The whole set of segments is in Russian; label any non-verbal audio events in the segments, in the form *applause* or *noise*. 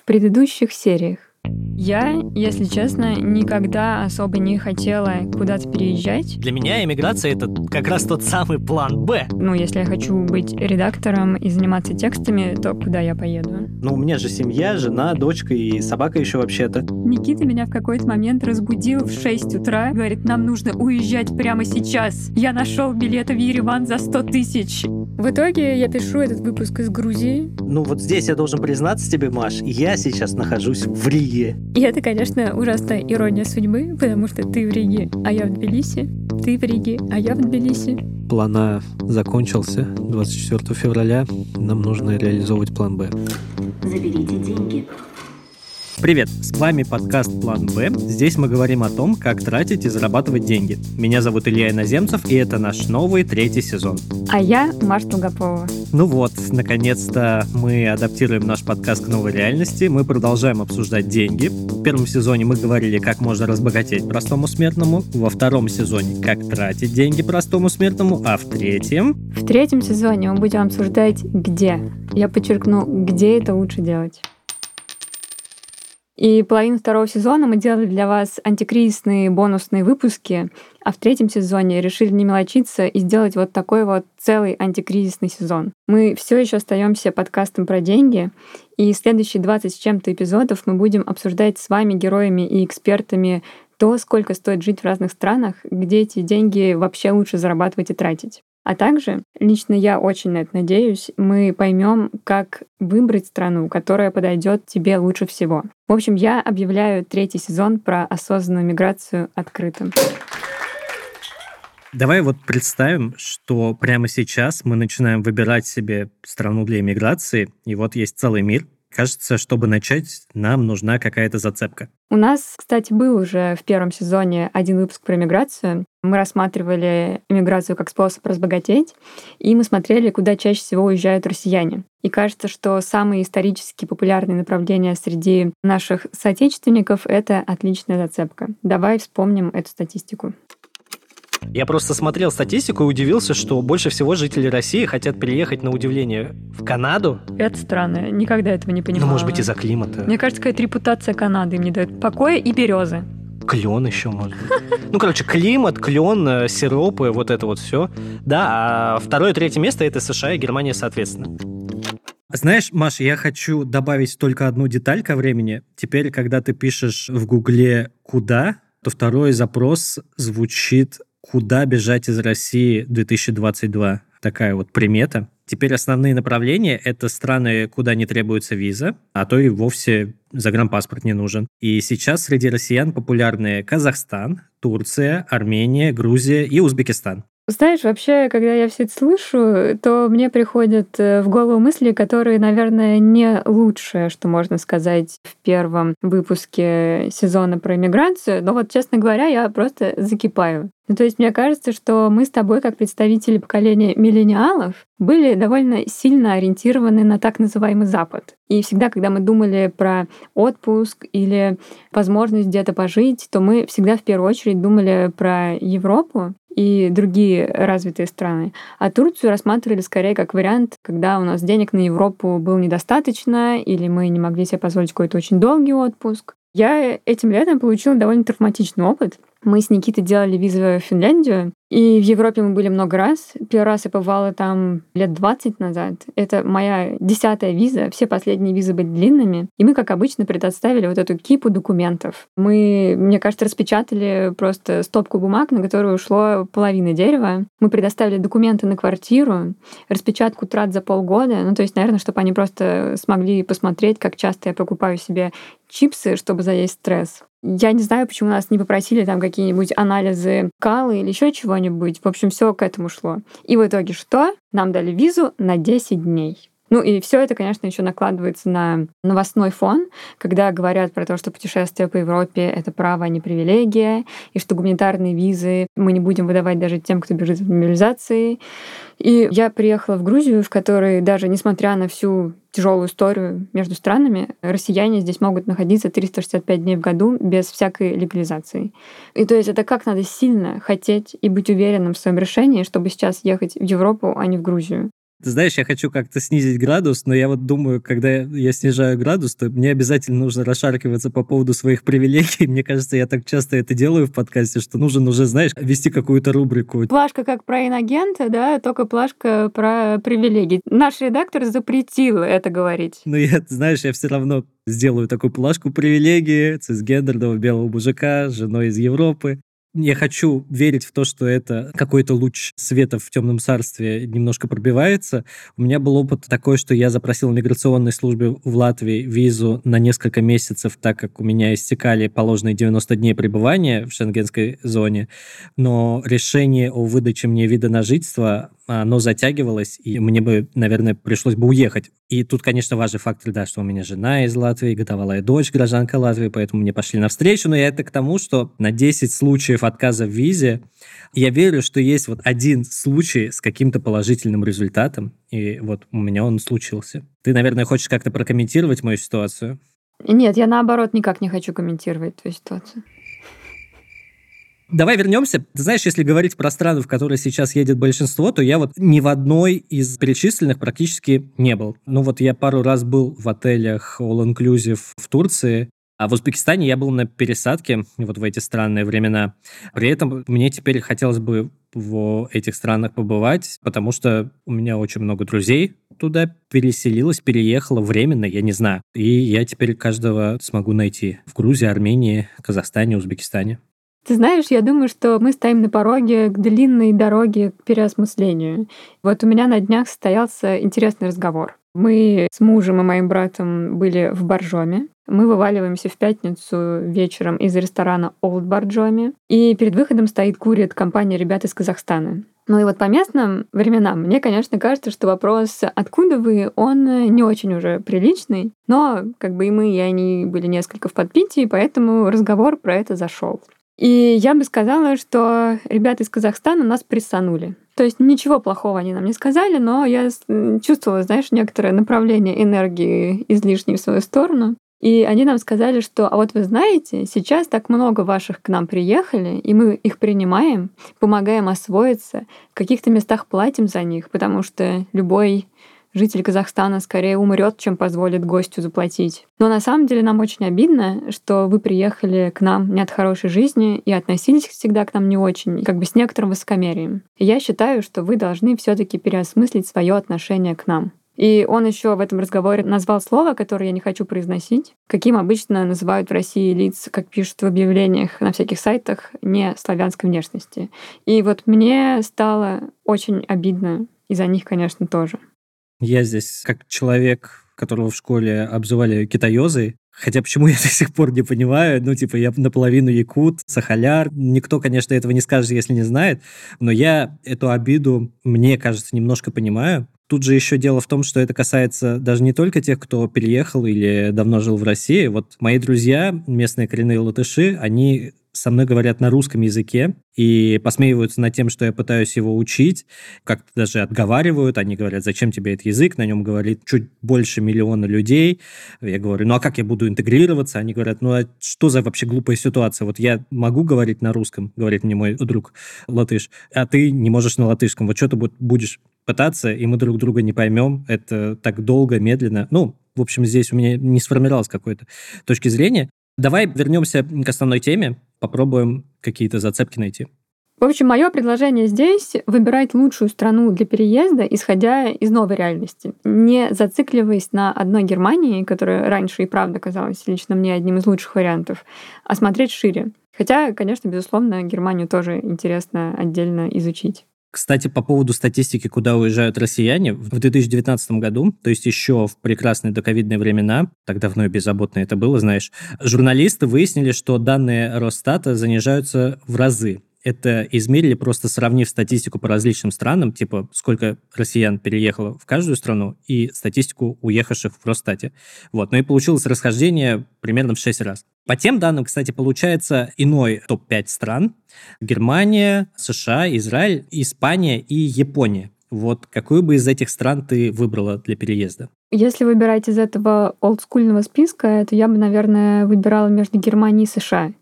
в предыдущих сериях. Я, если честно, никогда особо не хотела куда-то переезжать. Для меня иммиграция — это как раз тот самый план «Б». Ну, если я хочу быть редактором и заниматься текстами, то куда я поеду? Ну, у меня же семья, жена, дочка и собака еще вообще-то. Никита меня в какой-то момент разбудил в 6 утра. Говорит, нам нужно уезжать прямо сейчас. Я нашел билеты в Ереван за 100 тысяч. В итоге я пишу этот выпуск из Грузии. Ну, вот здесь я должен признаться тебе, Маш, я сейчас нахожусь в Риге. И это, конечно, ужасная ирония судьбы, потому что ты в Риге, а я в Тбилиси. Ты в Риге, а я в Тбилиси. План А закончился 24 февраля. Нам нужно реализовывать план Б. Заберите деньги. Привет, с вами подкаст «План Б». Здесь мы говорим о том, как тратить и зарабатывать деньги. Меня зовут Илья Иноземцев, и это наш новый третий сезон. А я Маша Долгопова. Ну вот, наконец-то мы адаптируем наш подкаст к новой реальности. Мы продолжаем обсуждать деньги. В первом сезоне мы говорили, как можно разбогатеть простому смертному. Во втором сезоне, как тратить деньги простому смертному. А в третьем... В третьем сезоне мы будем обсуждать где. Я подчеркну, где это лучше делать. И половину второго сезона мы делали для вас антикризисные бонусные выпуски, а в третьем сезоне решили не мелочиться и сделать вот такой вот целый антикризисный сезон. Мы все еще остаемся подкастом про деньги, и следующие 20 с чем-то эпизодов мы будем обсуждать с вами, героями и экспертами, то, сколько стоит жить в разных странах, где эти деньги вообще лучше зарабатывать и тратить. А также, лично я очень на это надеюсь, мы поймем, как выбрать страну, которая подойдет тебе лучше всего. В общем, я объявляю третий сезон про осознанную миграцию открытым. Давай вот представим, что прямо сейчас мы начинаем выбирать себе страну для иммиграции, и вот есть целый мир, Кажется, чтобы начать, нам нужна какая-то зацепка. У нас, кстати, был уже в первом сезоне один выпуск про миграцию. Мы рассматривали иммиграцию как способ разбогатеть, и мы смотрели, куда чаще всего уезжают россияне. И кажется, что самые исторически популярные направления среди наших соотечественников — это отличная зацепка. Давай вспомним эту статистику. Я просто смотрел статистику и удивился, что больше всего жители России хотят переехать на удивление в Канаду. Это странно. Никогда этого не понимала. Ну, может быть, из-за климата. Мне кажется, какая-то репутация Канады им не дает покоя и березы. Клен еще, может быть. Ну, короче, климат, клен, э, сиропы, вот это вот все. Да, а второе и третье место это США и Германия, соответственно. Знаешь, Маша, я хочу добавить только одну деталь ко времени. Теперь, когда ты пишешь в Гугле «куда», то второй запрос звучит Куда бежать из России 2022? Такая вот примета. Теперь основные направления — это страны, куда не требуется виза, а то и вовсе загранпаспорт не нужен. И сейчас среди россиян популярны Казахстан, Турция, Армения, Грузия и Узбекистан. Знаешь, вообще, когда я все это слышу, то мне приходят э, в голову мысли, которые, наверное, не лучшее, что можно сказать в первом выпуске сезона про иммиграцию. Но вот, честно говоря, я просто закипаю. Ну, то есть мне кажется, что мы с тобой, как представители поколения миллениалов, были довольно сильно ориентированы на так называемый Запад. И всегда, когда мы думали про отпуск или возможность где-то пожить, то мы всегда в первую очередь думали про Европу и другие развитые страны. А Турцию рассматривали скорее как вариант, когда у нас денег на Европу было недостаточно, или мы не могли себе позволить какой-то очень долгий отпуск. Я этим летом получила довольно травматичный опыт. Мы с Никитой делали визу в Финляндию, и в Европе мы были много раз. Первый раз я побывала там лет 20 назад. Это моя десятая виза. Все последние визы были длинными. И мы, как обычно, предоставили вот эту кипу документов. Мы, мне кажется, распечатали просто стопку бумаг, на которую ушло половина дерева. Мы предоставили документы на квартиру, распечатку трат за полгода. Ну, то есть, наверное, чтобы они просто смогли посмотреть, как часто я покупаю себе чипсы, чтобы заесть стресс. Я не знаю, почему нас не попросили там какие-нибудь анализы калы или еще чего-нибудь. В общем, все к этому шло. И в итоге что? Нам дали визу на 10 дней. Ну и все это, конечно, еще накладывается на новостной фон, когда говорят про то, что путешествие по Европе — это право, а не привилегия, и что гуманитарные визы мы не будем выдавать даже тем, кто бежит от мобилизации. И я приехала в Грузию, в которой даже несмотря на всю тяжелую историю между странами, россияне здесь могут находиться 365 дней в году без всякой легализации. И то есть это как надо сильно хотеть и быть уверенным в своем решении, чтобы сейчас ехать в Европу, а не в Грузию. Ты знаешь, я хочу как-то снизить градус, но я вот думаю, когда я снижаю градус, то мне обязательно нужно расшаркиваться по поводу своих привилегий. *laughs* Мне кажется, я так часто это делаю в подкасте, что нужен уже, знаешь, вести какую-то рубрику. Плашка как про инагента, да, только плашка про привилегии. Наш редактор запретил это говорить. Но я, знаешь, я все равно сделаю такую плашку привилегии цисгендерного белого мужика с женой из Европы. Я хочу верить в то, что это какой-то луч света в темном царстве немножко пробивается. У меня был опыт такой, что я запросил в миграционной службе в Латвии визу на несколько месяцев, так как у меня истекали положенные 90 дней пребывания в шенгенской зоне. Но решение о выдаче мне вида на жительство оно затягивалось, и мне бы, наверное, пришлось бы уехать. И тут, конечно, важный фактор, да, что у меня жена из Латвии, годовалая дочь, гражданка Латвии, поэтому мне пошли навстречу. Но я это к тому, что на 10 случаев отказа в визе я верю, что есть вот один случай с каким-то положительным результатом, и вот у меня он случился. Ты, наверное, хочешь как-то прокомментировать мою ситуацию? Нет, я наоборот никак не хочу комментировать твою ситуацию. Давай вернемся. Ты знаешь, если говорить про страны, в которые сейчас едет большинство, то я вот ни в одной из перечисленных практически не был. Ну вот я пару раз был в отелях All Inclusive в Турции, а в Узбекистане я был на пересадке вот в эти странные времена. При этом мне теперь хотелось бы в этих странах побывать, потому что у меня очень много друзей туда переселилось, переехало временно, я не знаю. И я теперь каждого смогу найти в Грузии, Армении, Казахстане, Узбекистане. Ты знаешь, я думаю, что мы стоим на пороге к длинной дороге к переосмыслению. Вот у меня на днях состоялся интересный разговор. Мы с мужем и моим братом были в Боржоме. Мы вываливаемся в пятницу вечером из ресторана Old Боржоме. И перед выходом стоит курит компания ребят из Казахстана. Ну и вот по местным временам мне, конечно, кажется, что вопрос «откуда вы?» он не очень уже приличный, но как бы и мы, и они были несколько в подпитии, поэтому разговор про это зашел. И я бы сказала, что ребята из Казахстана нас прессанули. То есть ничего плохого они нам не сказали, но я чувствовала, знаешь, некоторое направление энергии излишней в свою сторону. И они нам сказали, что, а вот вы знаете, сейчас так много ваших к нам приехали, и мы их принимаем, помогаем освоиться, в каких-то местах платим за них, потому что любой житель Казахстана скорее умрет, чем позволит гостю заплатить. Но на самом деле нам очень обидно, что вы приехали к нам не от хорошей жизни и относились всегда к нам не очень, как бы с некоторым высокомерием. И я считаю, что вы должны все-таки переосмыслить свое отношение к нам. И он еще в этом разговоре назвал слово, которое я не хочу произносить, каким обычно называют в России лиц, как пишут в объявлениях на всяких сайтах, не славянской внешности. И вот мне стало очень обидно, и за них, конечно, тоже. Я здесь как человек, которого в школе обзывали китаёзой, Хотя почему я *laughs* до сих пор не понимаю, ну, типа, я наполовину якут, сахаляр. Никто, конечно, этого не скажет, если не знает, но я эту обиду, мне кажется, немножко понимаю. Тут же еще дело в том, что это касается даже не только тех, кто переехал или давно жил в России. Вот мои друзья, местные коренные латыши, они со мной говорят на русском языке и посмеиваются над тем, что я пытаюсь его учить, как-то даже отговаривают, они говорят, зачем тебе этот язык, на нем говорит чуть больше миллиона людей. Я говорю, ну а как я буду интегрироваться? Они говорят, ну а что за вообще глупая ситуация? Вот я могу говорить на русском, говорит мне мой друг латыш, а ты не можешь на латышском. Вот что ты будешь пытаться, и мы друг друга не поймем. Это так долго, медленно. Ну, в общем, здесь у меня не сформировалось какой-то точки зрения. Давай вернемся к основной теме, попробуем какие-то зацепки найти. В общем, мое предложение здесь — выбирать лучшую страну для переезда, исходя из новой реальности, не зацикливаясь на одной Германии, которая раньше и правда казалась лично мне одним из лучших вариантов, а смотреть шире. Хотя, конечно, безусловно, Германию тоже интересно отдельно изучить. Кстати, по поводу статистики, куда уезжают россияне, в 2019 году, то есть еще в прекрасные доковидные времена, так давно и беззаботно это было, знаешь, журналисты выяснили, что данные Росстата занижаются в разы это измерили, просто сравнив статистику по различным странам, типа сколько россиян переехало в каждую страну, и статистику уехавших в Росстате. Вот. Ну и получилось расхождение примерно в 6 раз. По тем данным, кстати, получается иной топ-5 стран. Германия, США, Израиль, Испания и Япония. Вот какую бы из этих стран ты выбрала для переезда? Если выбирать из этого олдскульного списка, то я бы, наверное, выбирала между Германией и США.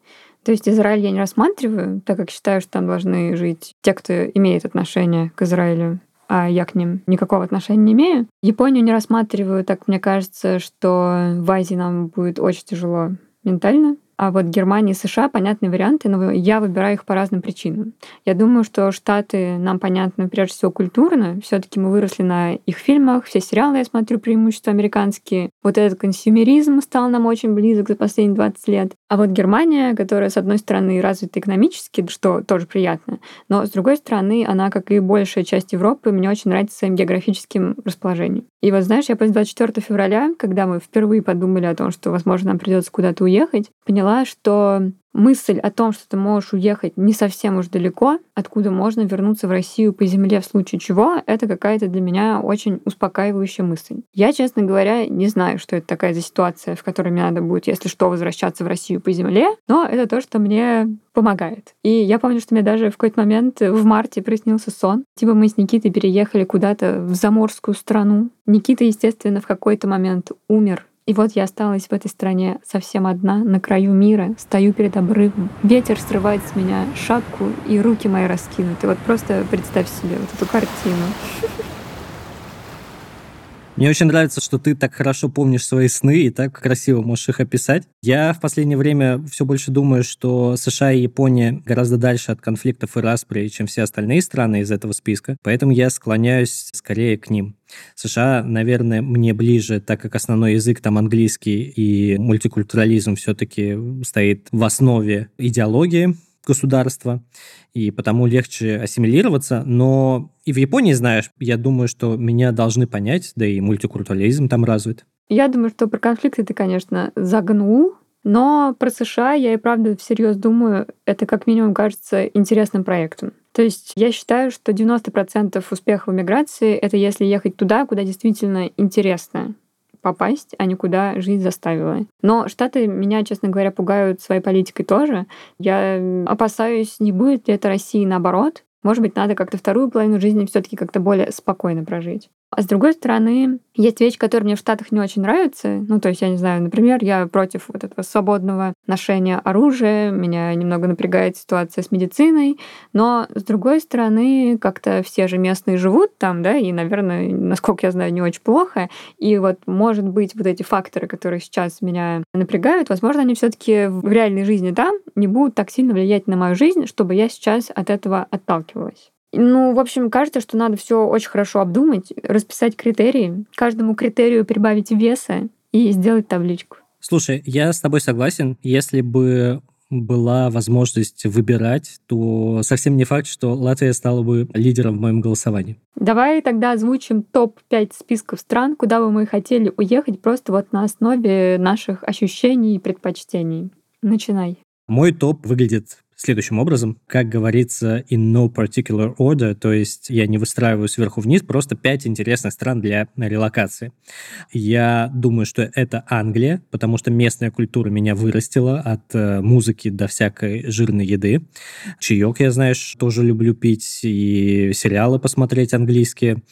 То есть Израиль я не рассматриваю, так как считаю, что там должны жить те, кто имеет отношение к Израилю. а я к ним никакого отношения не имею. Японию не рассматриваю, так мне кажется, что в Азии нам будет очень тяжело ментально. А вот Германия и США понятные варианты, но я выбираю их по разным причинам. Я думаю, что Штаты нам понятны прежде всего культурно. все таки мы выросли на их фильмах, все сериалы я смотрю преимущество американские. Вот этот консюмеризм стал нам очень близок за последние 20 лет. А вот Германия, которая, с одной стороны, развита экономически, что тоже приятно, но, с другой стороны, она, как и большая часть Европы, мне очень нравится своим географическим расположением. И вот, знаешь, я после 24 февраля, когда мы впервые подумали о том, что, возможно, нам придется куда-то уехать, поняла, что мысль о том, что ты можешь уехать не совсем уж далеко, откуда можно вернуться в Россию по земле в случае чего, это какая-то для меня очень успокаивающая мысль. Я, честно говоря, не знаю, что это такая за ситуация, в которой мне надо будет, если что, возвращаться в Россию по земле, но это то, что мне помогает. И я помню, что мне даже в какой-то момент в марте приснился сон. Типа мы с Никитой переехали куда-то в заморскую страну. Никита, естественно, в какой-то момент умер и вот я осталась в этой стране совсем одна, на краю мира, стою перед обрывом. Ветер срывает с меня шапку, и руки мои раскинуты. Вот просто представь себе вот эту картину. Мне очень нравится, что ты так хорошо помнишь свои сны и так красиво можешь их описать. Я в последнее время все больше думаю, что США и Япония гораздо дальше от конфликтов и распри, чем все остальные страны из этого списка, поэтому я склоняюсь скорее к ним. США, наверное, мне ближе, так как основной язык там английский и мультикультурализм все-таки стоит в основе идеологии государства, и потому легче ассимилироваться. Но и в Японии, знаешь, я думаю, что меня должны понять, да и мультикультурализм там развит. Я думаю, что про конфликты ты, конечно, загнул, но про США я и правда всерьез думаю, это как минимум кажется интересным проектом. То есть я считаю, что 90% успеха в миграции — это если ехать туда, куда действительно интересно попасть, а не куда жизнь заставила. Но Штаты меня, честно говоря, пугают своей политикой тоже. Я опасаюсь, не будет ли это России наоборот. Может быть, надо как-то вторую половину жизни все-таки как-то более спокойно прожить. А с другой стороны, есть вещи, которые мне в Штатах не очень нравятся. Ну, то есть, я не знаю, например, я против вот этого свободного ношения оружия, меня немного напрягает ситуация с медициной, но с другой стороны, как-то все же местные живут там, да, и, наверное, насколько я знаю, не очень плохо. И вот, может быть, вот эти факторы, которые сейчас меня напрягают, возможно, они все таки в реальной жизни там не будут так сильно влиять на мою жизнь, чтобы я сейчас от этого отталкивалась. Ну, в общем, кажется, что надо все очень хорошо обдумать, расписать критерии, каждому критерию прибавить веса и сделать табличку. Слушай, я с тобой согласен. Если бы была возможность выбирать, то совсем не факт, что Латвия стала бы лидером в моем голосовании. Давай тогда озвучим топ-5 списков стран, куда бы мы хотели уехать просто вот на основе наших ощущений и предпочтений. Начинай. Мой топ выглядит следующим образом. Как говорится, in no particular order, то есть я не выстраиваю сверху вниз, просто пять интересных стран для релокации. Я думаю, что это Англия, потому что местная культура меня вырастила от э, музыки до всякой жирной еды. Чаек, я, знаешь, тоже люблю пить, и сериалы посмотреть английские.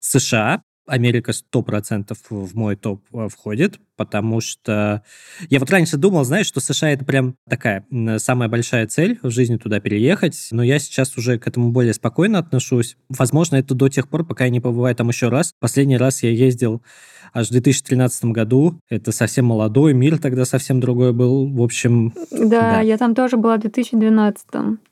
США, Америка сто процентов в мой топ э, входит, потому что я вот раньше думал, знаешь, что США это прям такая самая большая цель в жизни туда переехать, но я сейчас уже к этому более спокойно отношусь. Возможно, это до тех пор, пока я не побываю там еще раз. Последний раз я ездил аж в 2013 году. Это совсем молодой, мир тогда совсем другой был. В общем... Да, да. я там тоже была в 2012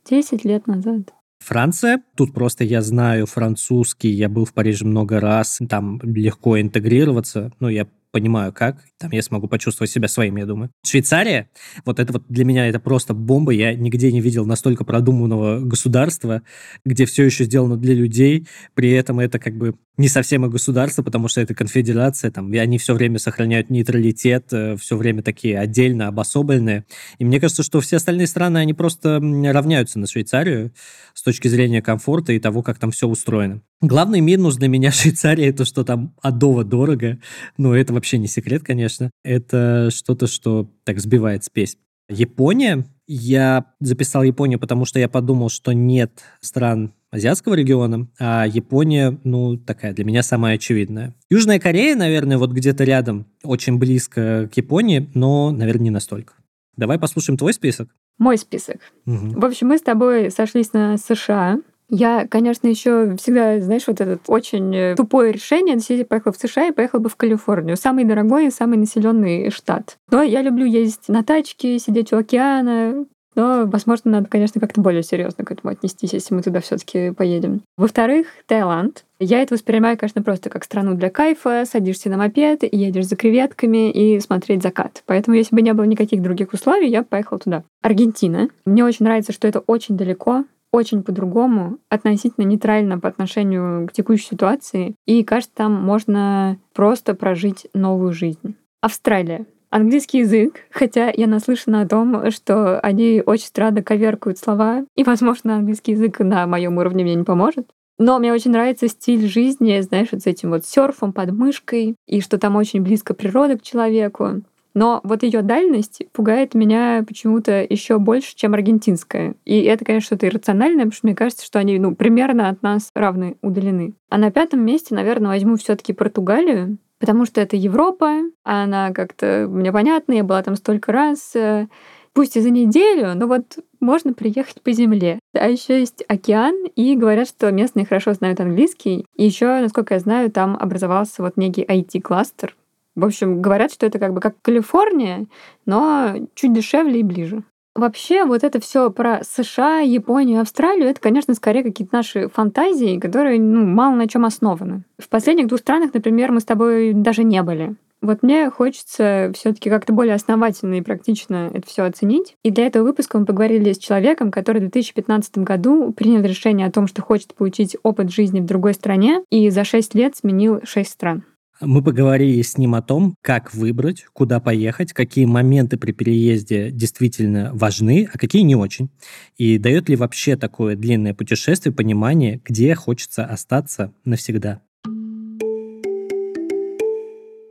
10 лет назад. Франция. Тут просто я знаю французский, я был в Париже много раз, там легко интегрироваться. Ну, я понимаю, как. Там я смогу почувствовать себя своим, я думаю. Швейцария, вот это вот для меня это просто бомба. Я нигде не видел настолько продуманного государства, где все еще сделано для людей. При этом это как бы не совсем и государство, потому что это конфедерация, там, и они все время сохраняют нейтралитет, э, все время такие отдельно обособленные. И мне кажется, что все остальные страны, они просто равняются на Швейцарию с точки зрения комфорта и того, как там все устроено. Главный минус для меня *laughs* Швейцарии это, что там адово дорого. Но это вообще не секрет, конечно. Это что-то, что так сбивает спесь. Япония. Я записал Японию, потому что я подумал, что нет стран азиатского региона, а Япония, ну, такая для меня самая очевидная. Южная Корея, наверное, вот где-то рядом, очень близко к Японии, но, наверное, не настолько. Давай послушаем твой список. Мой список. Угу. В общем, мы с тобой сошлись на США, Я, конечно, еще всегда, знаешь, вот это очень э, тупое решение, если я поехала в США, я поехала бы в Калифорнию. Самый дорогой и самый населенный штат. Но я люблю ездить на тачке, сидеть у океана, но, возможно, надо, конечно, как-то более серьезно к этому отнестись, если мы туда все-таки поедем. Во-вторых, Таиланд. Я это воспринимаю, конечно, просто как страну для кайфа. Садишься на мопед, едешь за креветками и смотреть закат. Поэтому, если бы не было никаких других условий, я бы поехала туда. Аргентина. Мне очень нравится, что это очень далеко, очень по-другому, относительно нейтрально по отношению к текущей ситуации. И, кажется, там можно просто прожить новую жизнь. Австралия английский язык, хотя я наслышана о том, что они очень странно коверкают слова, и, возможно, английский язык на моем уровне мне не поможет. Но мне очень нравится стиль жизни, знаешь, вот с этим вот серфом под мышкой, и что там очень близко природа к человеку. Но вот ее дальность пугает меня почему-то еще больше, чем аргентинская. И это, конечно, что-то иррациональное, потому что мне кажется, что они ну, примерно от нас равны удалены. А на пятом месте, наверное, возьму все-таки Португалию, потому что это Европа, она как-то мне понятна, я была там столько раз, э, пусть и за неделю, но вот можно приехать по земле. А еще есть океан, и говорят, что местные хорошо знают английский. И еще, насколько я знаю, там образовался вот некий IT-кластер. В общем, говорят, что это как бы как Калифорния, но чуть дешевле и ближе. Вообще, вот это все про США, Японию, Австралию, это, конечно, скорее какие-то наши фантазии, которые ну, мало на чем основаны. В последних двух странах, например, мы с тобой даже не были. Вот мне хочется все-таки как-то более основательно и практично это все оценить. И для этого выпуска мы поговорили с человеком, который в 2015 году принял решение о том, что хочет получить опыт жизни в другой стране, и за 6 лет сменил 6 стран. Мы поговорили с ним о том, как выбрать, куда поехать, какие моменты при переезде действительно важны, а какие не очень. И дает ли вообще такое длинное путешествие понимание, где хочется остаться навсегда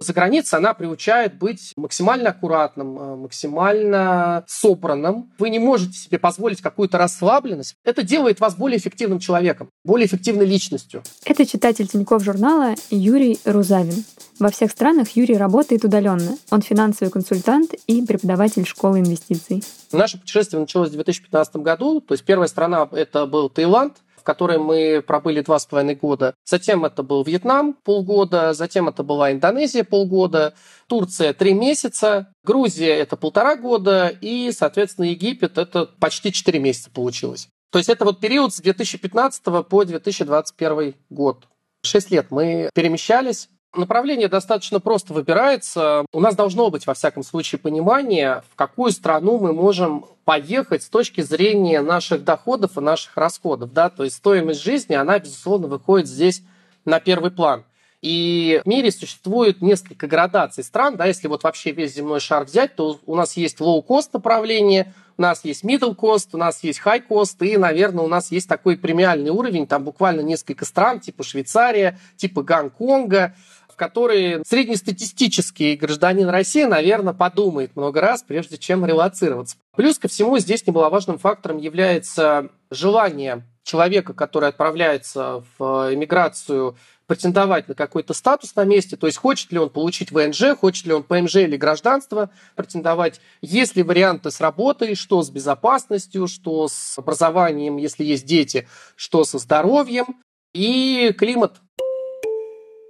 за границей она приучает быть максимально аккуратным, э, максимально собранным. Вы не можете себе позволить какую-то расслабленность. Это делает вас более эффективным человеком, более эффективной личностью. Это читатель Тинькофф журнала Юрий Рузавин. Во всех странах Юрий работает удаленно. Он финансовый консультант и преподаватель школы инвестиций. Наше путешествие началось в 2015 году. То есть первая страна это был Таиланд в которой мы пробыли два с половиной года. Затем это был Вьетнам полгода, затем это была Индонезия полгода, Турция три месяца, Грузия это полтора года и, соответственно, Египет это почти четыре месяца получилось. То есть это вот период с 2015 по 2021 год. Шесть лет мы перемещались, Направление достаточно просто выбирается. У нас должно быть, во всяком случае, понимание, в какую страну мы можем поехать с точки зрения наших доходов и наших расходов. Да? То есть стоимость жизни, она, безусловно, выходит здесь на первый план. И в мире существует несколько градаций стран. Да, если вот вообще весь земной шар взять, то у нас есть low-cost направление, у нас есть middle cost, у нас есть high cost, и, наверное, у нас есть такой премиальный уровень, там буквально несколько стран, типа Швейцария, типа Гонконга, в которые среднестатистический гражданин России, наверное, подумает много раз, прежде чем релацироваться. Плюс ко всему здесь немаловажным фактором является желание человека, который отправляется в эмиграцию, претендовать на какой-то статус на месте, то есть хочет ли он получить ВНЖ, хочет ли он ПМЖ или гражданство претендовать, есть ли варианты с работой, что с безопасностью, что с образованием, если есть дети, что со здоровьем и климат.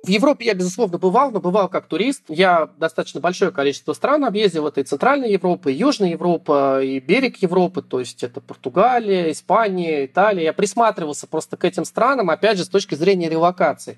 В Европе я, безусловно, бывал, но бывал как турист. Я достаточно большое количество стран объездил. Это и Центральная Европа, и Южная Европа, и берег Европы. То есть это Португалия, Испания, Италия. Я присматривался просто к этим странам, опять же, с точки зрения релокации.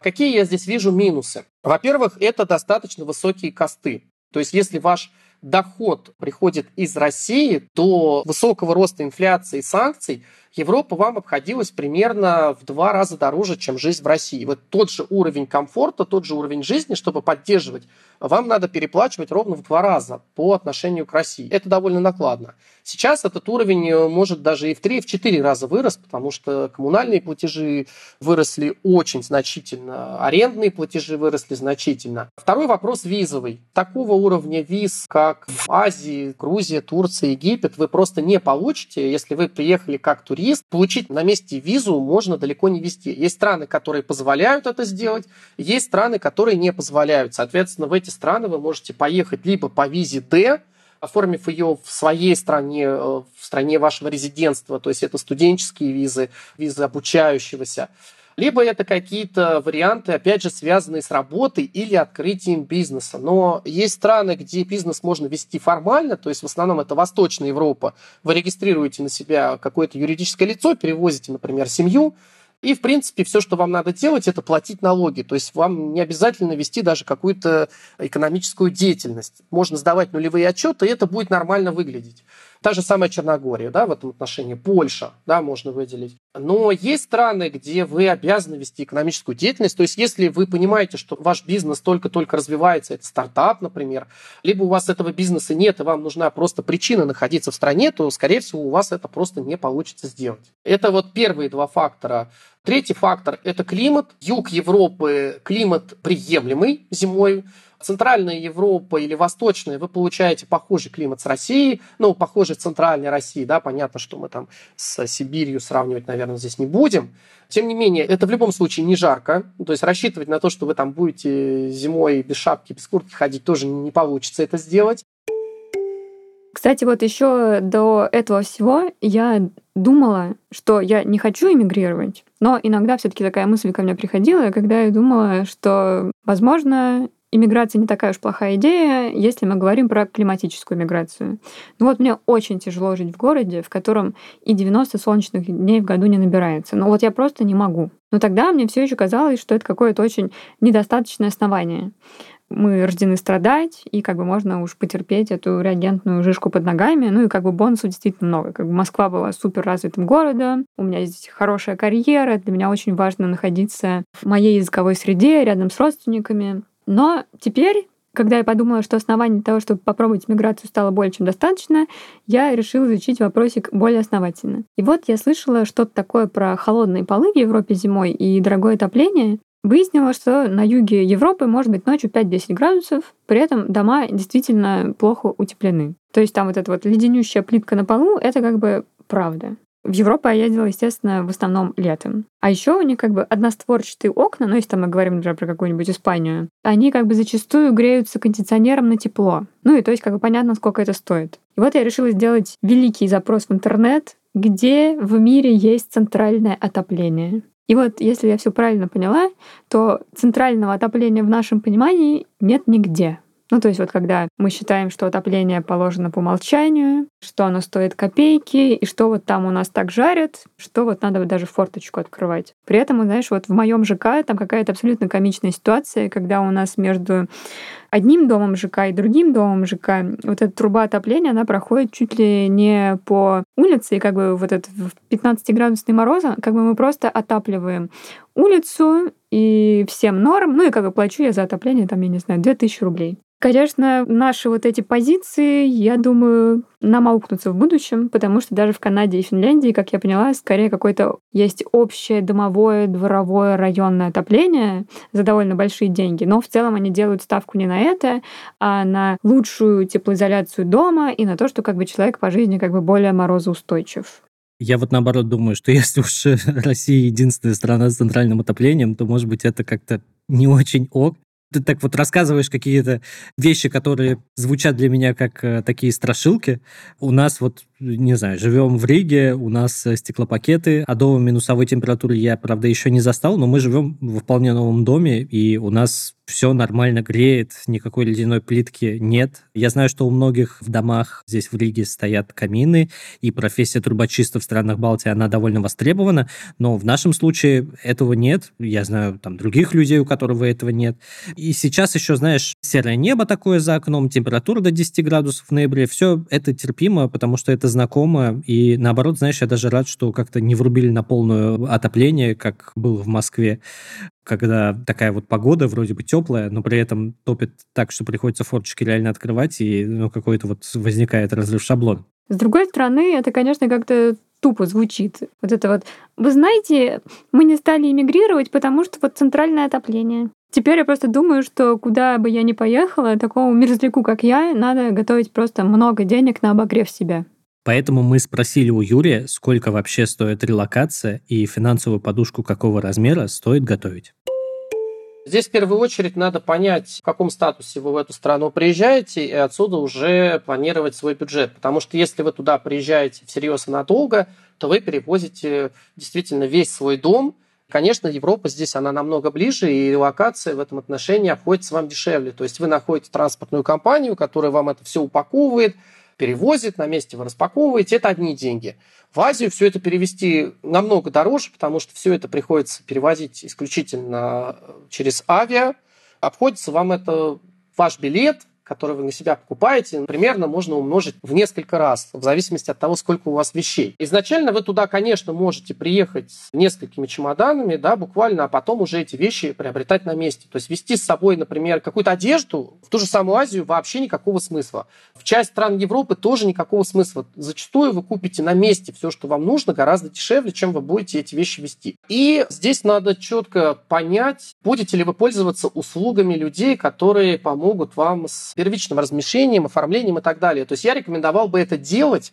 Какие я здесь вижу минусы? Во-первых, это достаточно высокие косты. То есть если ваш доход приходит из России, то высокого роста инфляции и санкций Европа вам обходилась примерно в два раза дороже, чем жизнь в России. Вот тот же уровень комфорта, тот же уровень жизни, чтобы поддерживать, вам надо переплачивать ровно в два раза по отношению к России. Это довольно накладно. Сейчас этот уровень э, может даже и в три, и в четыре раза вырос, потому что коммунальные платежи выросли очень значительно, арендные платежи выросли значительно. Второй вопрос визовый. Такого уровня виз, как в Азии, Грузия, Турция, Египет, вы просто не получите, если вы приехали как турист турист, получить на месте визу можно далеко не вести. Есть страны, которые позволяют это сделать, есть страны, которые не позволяют. Соответственно, в эти страны вы можете поехать либо по визе D, оформив ее в своей стране, э, в стране вашего резидентства, то есть это студенческие визы, визы обучающегося, либо это какие-то варианты, опять же, связанные с работой или открытием бизнеса. Но есть страны, где бизнес можно вести формально, то есть в основном это Восточная Европа. Вы регистрируете на себя какое-то юридическое лицо, перевозите, например, семью, и, в принципе, все, что вам надо делать, это платить налоги. То есть вам не обязательно вести даже какую-то экономическую деятельность. Можно сдавать нулевые отчеты, и это будет нормально выглядеть. Та же самая Черногория, да, в этом отношении, Польша, да, можно выделить. Но есть страны, где вы обязаны вести экономическую деятельность. То есть, если вы понимаете, что ваш бизнес только-только развивается, это стартап, например, либо у вас этого бизнеса нет, и вам нужна просто причина находиться в стране, то, скорее всего, у вас это просто не получится сделать. Это вот первые два фактора. Третий фактор – это климат. Юг Европы – климат приемлемый зимой. Центральная Европа или Восточная, вы получаете похожий климат с Россией, ну, похожий Центральной Россией, да, понятно, что мы там с Сибирью сравнивать, наверное, здесь не будем. Тем не менее, это в любом случае не жарко, то есть рассчитывать на то, что вы там будете зимой без шапки, без куртки ходить, тоже не получится это сделать. Кстати, вот еще до этого всего я думала, что я не хочу эмигрировать, но иногда все-таки такая мысль ко мне приходила, когда я думала, что, возможно, иммиграция не такая уж плохая идея, если мы говорим про климатическую миграцию. Ну вот мне очень тяжело жить в городе, в котором и 90 солнечных дней в году не набирается. Но вот я просто не могу. Но тогда мне все еще казалось, что это какое-то очень недостаточное основание. Мы рождены страдать, и как бы можно уж потерпеть эту реагентную жишку под ногами. Ну и как бы бонусов действительно много. Как бы Москва была супер развитым городом, у меня здесь хорошая карьера, для меня очень важно находиться в моей языковой среде, рядом с родственниками. Но теперь, когда я подумала, что оснований того, чтобы попробовать миграцию стало более чем достаточно, я решила изучить вопросик более основательно. И вот я слышала что-то такое про холодные полы в Европе зимой и дорогое отопление. Выяснила, что на юге Европы может быть ночью 5-10 градусов, при этом дома действительно плохо утеплены. То есть там вот эта вот леденющая плитка на полу — это как бы правда. В Европу я ездила, естественно, в основном летом. А еще у них как бы одностворчатые окна, ну, если там мы говорим, например, про какую-нибудь Испанию, они как бы зачастую греются кондиционером на тепло. Ну и то есть как бы понятно, сколько это стоит. И вот я решила сделать великий запрос в интернет, где в мире есть центральное отопление. И вот, если я все правильно поняла, то центрального отопления в нашем понимании нет нигде. Ну, то есть вот когда мы считаем, что отопление положено по умолчанию, что оно стоит копейки, и что вот там у нас так жарят, что вот надо вот даже форточку открывать. При этом, знаешь, вот в моем ЖК там какая-то абсолютно комичная ситуация, когда у нас между одним домом ЖК и другим домом ЖК вот эта труба отопления, она проходит чуть ли не по улице, и как бы вот этот 15-градусный мороз, как бы мы просто отапливаем улицу, и всем норм, ну и как бы плачу я за отопление, там, я не знаю, 2000 рублей. Конечно, наши вот эти позиции, я думаю, нам аукнутся в будущем, потому что даже в Канаде и Финляндии, как я поняла, скорее какое-то есть общее домовое, дворовое, районное отопление за довольно большие деньги. Но в целом они делают ставку не на это, а на лучшую теплоизоляцию дома и на то, что как бы человек по жизни как бы более морозоустойчив. Я вот наоборот думаю, что *laughs* если уж Россия единственная страна с центральным отоплением, то, может быть, это как-то не очень ок ты так вот рассказываешь какие-то вещи, которые звучат для меня как э, такие страшилки. У нас вот, не знаю, живем в Риге, у нас э, стеклопакеты, а до минусовой температуры я, правда, еще не застал, но мы живем в вполне новом доме, и у нас все нормально греет, никакой ледяной плитки нет. Я знаю, что у многих в домах здесь в Риге стоят камины, и профессия трубочиста в странах Балтии, она довольно востребована, но в нашем случае этого нет. Я знаю там других людей, у которых этого нет. И сейчас еще, знаешь, серое небо такое за окном, температура до 10 градусов в ноябре, все это терпимо, потому что это знакомо, и наоборот, знаешь, я даже рад, что как-то не врубили на полное отопление, как было в Москве когда такая вот погода вроде бы теплая, но при этом топит так, что приходится форточки реально открывать, и ну, какой-то вот возникает разрыв шаблона. С другой стороны, это, конечно, как-то тупо звучит. Вот это вот, вы знаете, мы не стали эмигрировать, потому что вот центральное отопление. Теперь я просто думаю, что куда бы я ни поехала, такому мерзляку, как я, надо готовить просто много денег на обогрев себя. Поэтому мы спросили у Юрия, сколько вообще стоит релокация и финансовую подушку какого размера стоит готовить. Здесь в первую очередь надо понять, в каком статусе вы в эту страну приезжаете, и отсюда уже планировать свой бюджет. Потому что если вы туда приезжаете всерьез и надолго, то вы перевозите действительно весь свой дом. Конечно, Европа здесь, она намного ближе, и локация в этом отношении обходится вам дешевле. То есть вы находите транспортную компанию, которая вам это все упаковывает, перевозит, на месте вы распаковываете, это одни деньги. В Азию все это перевести намного дороже, потому что все это приходится перевозить исключительно через авиа. Обходится вам это ваш билет, который вы на себя покупаете, примерно можно умножить в несколько раз, в зависимости от того, сколько у вас вещей. Изначально вы туда, конечно, можете приехать с несколькими чемоданами, да, буквально, а потом уже эти вещи приобретать на месте. То есть вести с собой, например, какую-то одежду в ту же самую Азию вообще никакого смысла. В часть стран Европы тоже никакого смысла. Зачастую вы купите на месте все, что вам нужно, гораздо дешевле, чем вы будете эти вещи вести. И здесь надо четко понять, будете ли вы пользоваться услугами людей, которые помогут вам с первичным размещением, оформлением и так далее. То есть я рекомендовал бы это делать,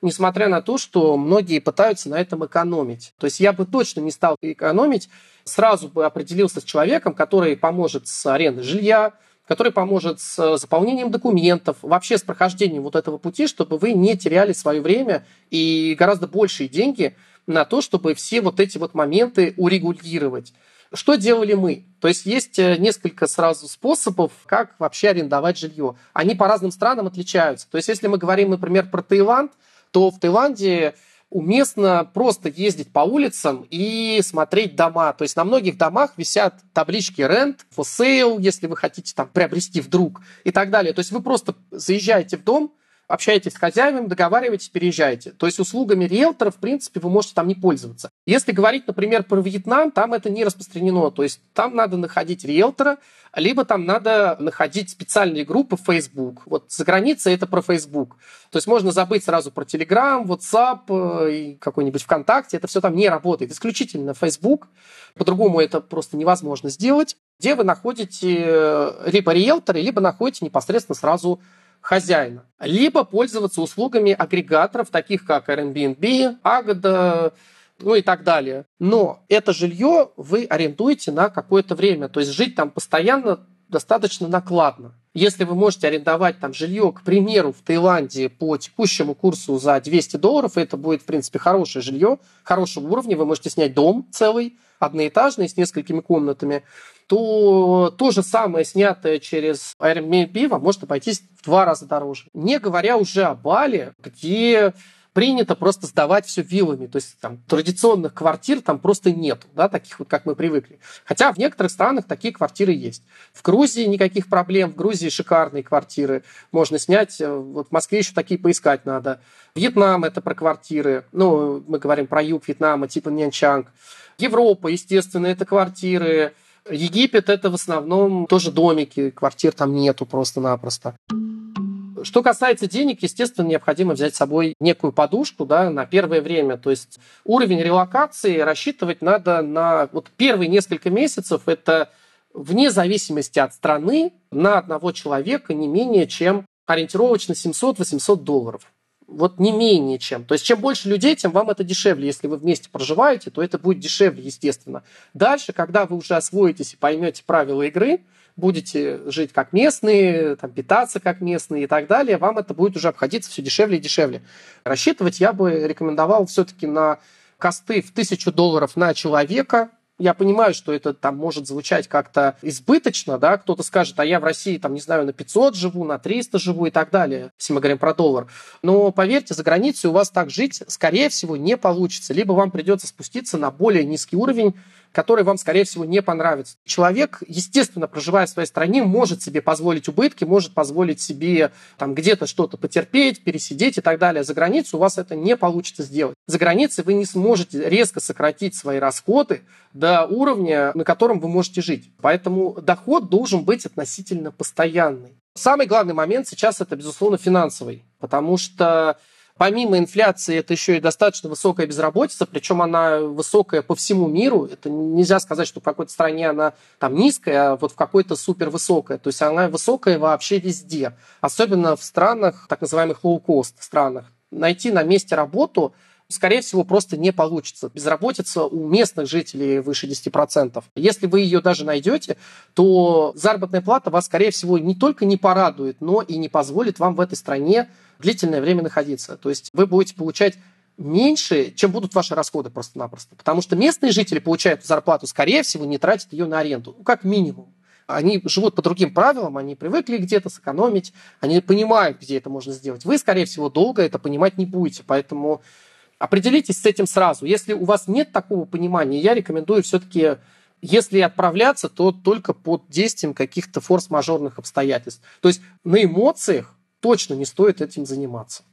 несмотря на то, что многие пытаются на этом экономить. То есть я бы точно не стал экономить, сразу бы определился с человеком, который поможет с арендой жилья, который поможет с заполнением документов, вообще с прохождением вот этого пути, чтобы вы не теряли свое время и гораздо большие деньги на то, чтобы все вот эти вот моменты урегулировать. Что делали мы? То есть есть э, несколько сразу способов, как вообще арендовать жилье. Они по разным странам отличаются. То есть если мы говорим, например, про Таиланд, то в Таиланде уместно просто ездить по улицам и смотреть дома. То есть на многих домах висят таблички rent, for sale, если вы хотите там приобрести вдруг и так далее. То есть вы просто заезжаете в дом, общаетесь с хозяевами, договариваетесь, переезжаете. То есть услугами риэлтора, в принципе, вы можете там не пользоваться. Если говорить, например, про Вьетнам, там это не распространено. То есть там надо находить риэлтора, либо там надо находить специальные группы Facebook. Вот за границей это про Facebook. То есть можно забыть сразу про Telegram, WhatsApp э, и какой-нибудь ВКонтакте. Это все там не работает. Исключительно Facebook. По-другому это просто невозможно сделать. Где вы находите э, либо риэлтора, либо находите непосредственно сразу хозяина, либо пользоваться услугами агрегаторов, таких как Airbnb, Agda, ну и так далее. Но это жилье вы арендуете на какое-то время, то есть жить там постоянно достаточно накладно. Если вы можете арендовать там жилье, к примеру, в Таиланде по текущему курсу за 200 долларов, это будет, в принципе, хорошее жилье, хорошего уровня, вы можете снять дом целый, одноэтажный, с несколькими комнатами, то то же самое, снятое через Airbnb, вам может обойтись два раза дороже. Не говоря уже о Бали, где принято просто сдавать все виллами. То есть там традиционных квартир там просто нет, да, таких вот, как мы привыкли. Хотя в некоторых странах такие квартиры есть. В Грузии никаких проблем, в Грузии шикарные квартиры можно снять. Вот в Москве еще такие поискать надо. Вьетнам это про квартиры. Ну, мы говорим про юг Вьетнама, типа Нянчанг. Европа, естественно, это квартиры. Египет это в основном тоже домики, квартир там нету просто-напросто. Что касается денег, естественно, необходимо взять с собой некую подушку да, на первое время. То есть уровень релокации рассчитывать надо на вот первые несколько месяцев. Это вне зависимости от страны на одного человека не менее чем ориентировочно 700-800 долларов вот не менее чем. То есть чем больше людей, тем вам это дешевле. Если вы вместе проживаете, то это будет дешевле, естественно. Дальше, когда вы уже освоитесь и поймете правила игры, будете жить как местные, там, питаться как местные и так далее, вам это будет уже обходиться все дешевле и дешевле. Рассчитывать я бы рекомендовал все-таки на косты в тысячу долларов на человека, я понимаю, что это там может звучать как-то избыточно, да, кто-то скажет, а я в России, там, не знаю, на 500 живу, на 300 живу и так далее, если мы говорим про доллар. Но поверьте, за границей у вас так жить, скорее всего, не получится. Либо вам придется спуститься на более низкий уровень, который вам, скорее всего, не понравится. Человек, естественно, проживая в своей стране, может себе позволить убытки, может позволить себе там где-то что-то потерпеть, пересидеть и так далее. За границей у вас это не получится сделать. За границей вы не сможете резко сократить свои расходы до уровня, на котором вы можете жить. Поэтому доход должен быть относительно постоянный. Самый главный момент сейчас это, безусловно, финансовый, потому что Помимо инфляции, это еще и достаточно высокая безработица, причем она высокая по всему миру. Это нельзя сказать, что в какой-то стране она там низкая, а вот в какой-то супер высокая. То есть она высокая вообще везде. Особенно в странах, так называемых low-cost странах. Найти на месте работу скорее всего, просто не получится. Безработица у местных жителей выше 10%. Если вы ее даже найдете, то заработная плата вас, скорее всего, не только не порадует, но и не позволит вам в этой стране длительное время находиться. То есть вы будете получать меньше, чем будут ваши расходы просто-напросто. Потому что местные жители получают зарплату, скорее всего, не тратят ее на аренду. Ну, как минимум. Они живут по другим правилам, они привыкли где-то сэкономить, они понимают, где это можно сделать. Вы, скорее всего, долго это понимать не будете, поэтому определитесь с этим сразу. Если у вас нет такого понимания, я рекомендую все-таки если отправляться, то только под действием каких-то форс-мажорных обстоятельств. То есть на эмоциях точно не стоит этим заниматься.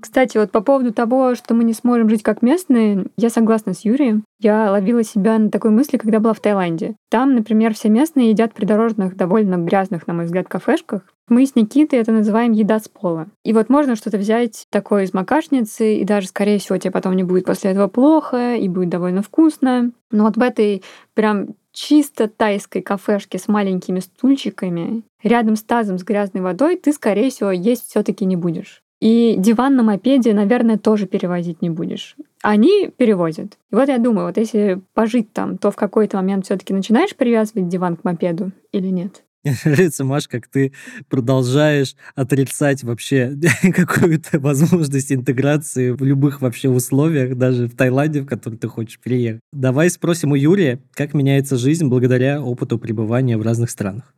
Кстати, вот по поводу того, что мы не сможем жить как местные, я согласна с Юрием. Я ловила себя на такой мысли, когда была в Таиланде. Там, например, все местные едят в придорожных, довольно грязных, на мой взгляд, кафешках. Мы с Никитой это называем еда с пола. И вот можно что-то взять такое из макашницы, и даже, скорее всего, тебе потом не будет после этого плохо, и будет довольно вкусно. Но вот в этой прям чисто тайской кафешке с маленькими стульчиками, рядом с тазом с грязной водой, ты, скорее всего, есть все таки не будешь. И диван на мопеде, наверное, тоже перевозить не будешь. Они перевозят. И вот я думаю, вот если пожить там, то в какой-то момент все таки начинаешь привязывать диван к мопеду или нет? *laughs* Нравится, Маш, как ты продолжаешь отрицать вообще *laughs* какую-то возможность интеграции в любых вообще условиях, даже в Таиланде, в который ты хочешь приехать. Давай спросим у Юрия, как меняется жизнь благодаря опыту пребывания в разных странах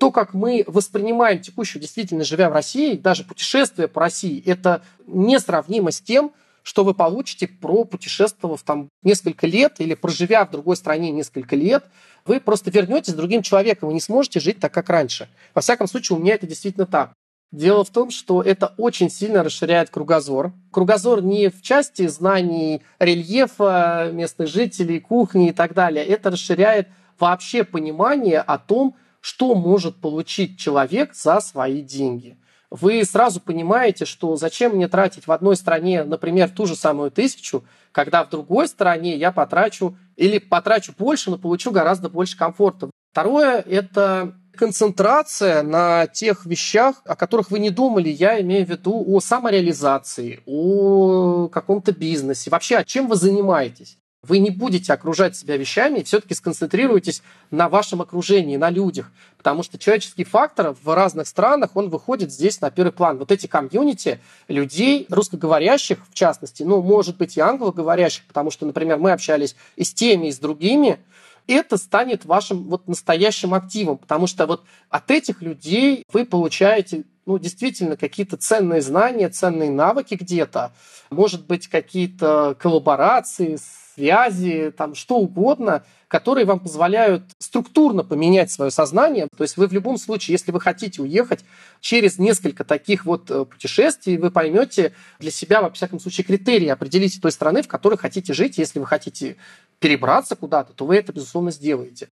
то, как мы воспринимаем текущую действительность, живя в России, даже путешествие по России, это несравнимо с тем, что вы получите про путешествовав там несколько лет или проживя в другой стране несколько лет, вы просто вернетесь другим человеком, вы не сможете жить так, как раньше. Во всяком случае, у меня это действительно так. Дело в том, что это очень сильно расширяет кругозор. Кругозор не в части знаний рельефа, местных жителей, кухни и так далее. Это расширяет вообще понимание о том, что может получить человек за свои деньги. Вы сразу понимаете, что зачем мне тратить в одной стране, например, ту же самую тысячу, когда в другой стране я потрачу или потрачу больше, но получу гораздо больше комфорта. Второе – это концентрация на тех вещах, о которых вы не думали. Я имею в виду о самореализации, о каком-то бизнесе. Вообще, о чем вы занимаетесь. Вы не будете окружать себя вещами и все-таки сконцентрируйтесь на вашем окружении, на людях. Потому что человеческий фактор в разных странах, он выходит здесь на первый план. Вот эти комьюнити людей, русскоговорящих в частности, ну, может быть, и англоговорящих, потому что, например, мы общались и с теми, и с другими, это станет вашим вот настоящим активом, потому что вот от этих людей вы получаете ну, действительно какие-то ценные знания, ценные навыки где-то, может быть, какие-то коллаборации с связи, там что угодно, которые вам позволяют структурно поменять свое сознание. То есть вы в любом случае, если вы хотите уехать, через несколько таких вот э, путешествий вы поймете для себя, во всяком случае, критерии, определите той страны, в которой хотите жить. Если вы хотите перебраться куда-то, то вы это, безусловно, сделаете.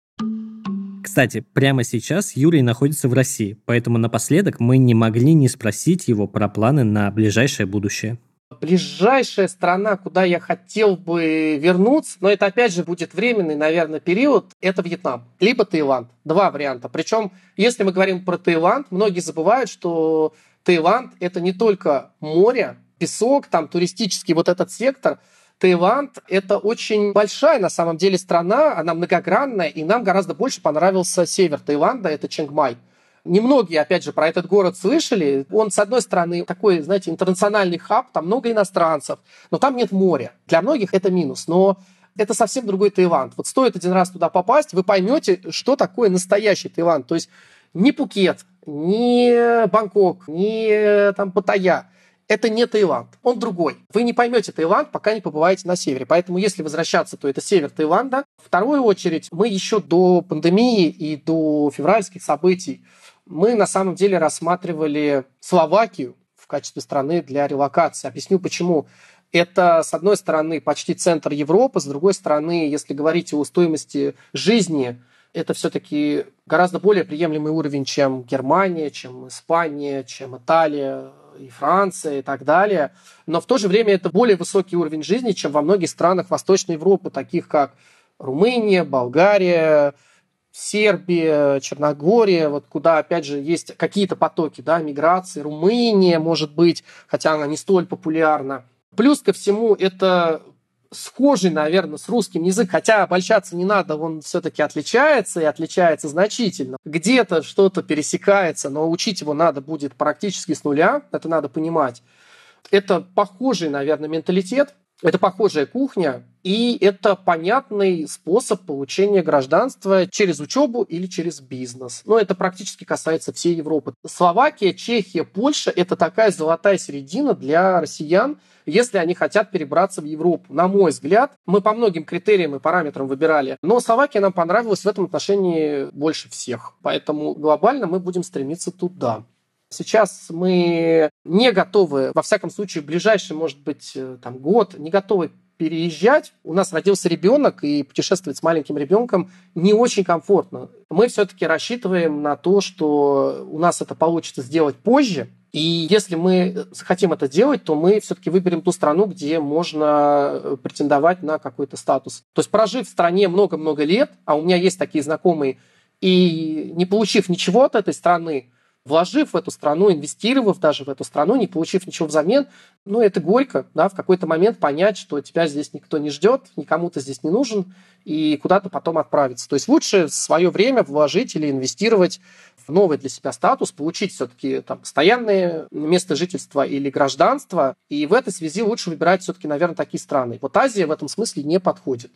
Кстати, прямо сейчас Юрий находится в России, поэтому напоследок мы не могли не спросить его про планы на ближайшее будущее. Ближайшая страна, куда я хотел бы вернуться, но это опять же будет временный, наверное, период, это Вьетнам, либо Таиланд. Два варианта. Причем, если мы говорим про Таиланд, многие забывают, что Таиланд это не только море, песок, там туристический вот этот сектор. Таиланд – это очень большая на самом деле страна, она многогранная, и нам гораздо больше понравился север Таиланда, это Чангмай. Немногие, опять же, про этот город слышали. Он, с одной стороны, такой, знаете, интернациональный хаб, там много иностранцев, но там нет моря. Для многих это минус. Но это совсем другой Таиланд. Вот стоит один раз туда попасть, вы поймете, что такое настоящий Таиланд. То есть не Пукет, не Бангкок, не там Паттайя. Это не Таиланд, он другой. Вы не поймете Таиланд, пока не побываете на севере. Поэтому, если возвращаться, то это север Таиланда. Вторую очередь, мы еще до пандемии и до февральских событий мы на самом деле рассматривали Словакию в качестве страны для релокации. Объясню почему. Это, с одной стороны, почти центр Европы, с другой стороны, если говорить о стоимости жизни, это все-таки гораздо более приемлемый уровень, чем Германия, чем Испания, чем Италия и Франция и так далее. Но в то же время это более высокий уровень жизни, чем во многих странах Восточной Европы, таких как Румыния, Болгария, Сербия, Черногория, вот куда, опять же, есть какие-то потоки, да, миграции, Румыния, может быть, хотя она не столь популярна. Плюс ко всему, это схожий, наверное, с русским язык, хотя обольщаться не надо, он все-таки отличается и отличается значительно. Где-то что-то пересекается, но учить его надо будет практически с нуля, это надо понимать. Это похожий, наверное, менталитет, это похожая кухня, и это понятный способ получения гражданства через учебу или через бизнес. Но это практически касается всей Европы. Словакия, Чехия, Польша – это такая золотая середина для россиян, если они хотят перебраться в Европу. На мой взгляд, мы по многим критериям и параметрам выбирали, но Словакия нам понравилась в этом отношении больше всех. Поэтому глобально мы будем стремиться туда. Сейчас мы не готовы, во всяком случае, в ближайший, может быть, э, там, год, не готовы переезжать. У нас родился ребенок, и путешествовать с маленьким ребенком не очень комфортно. Мы все-таки рассчитываем на то, что у нас это получится сделать позже. И если мы хотим это делать, то мы все-таки выберем ту страну, где можно э, претендовать на какой-то статус. То есть прожив в стране много-много лет, а у меня есть такие знакомые, и не получив ничего от этой страны, вложив в эту страну, инвестировав даже в эту страну, не получив ничего взамен, ну, это горько, да, в какой-то момент понять, что тебя здесь никто не ждет, никому ты здесь не нужен, и куда-то потом отправиться. То есть лучше свое время вложить или инвестировать в новый для себя статус, получить все-таки там постоянное место жительства или гражданство, и в этой связи лучше выбирать все-таки, наверное, такие страны. Вот Азия в этом смысле не подходит.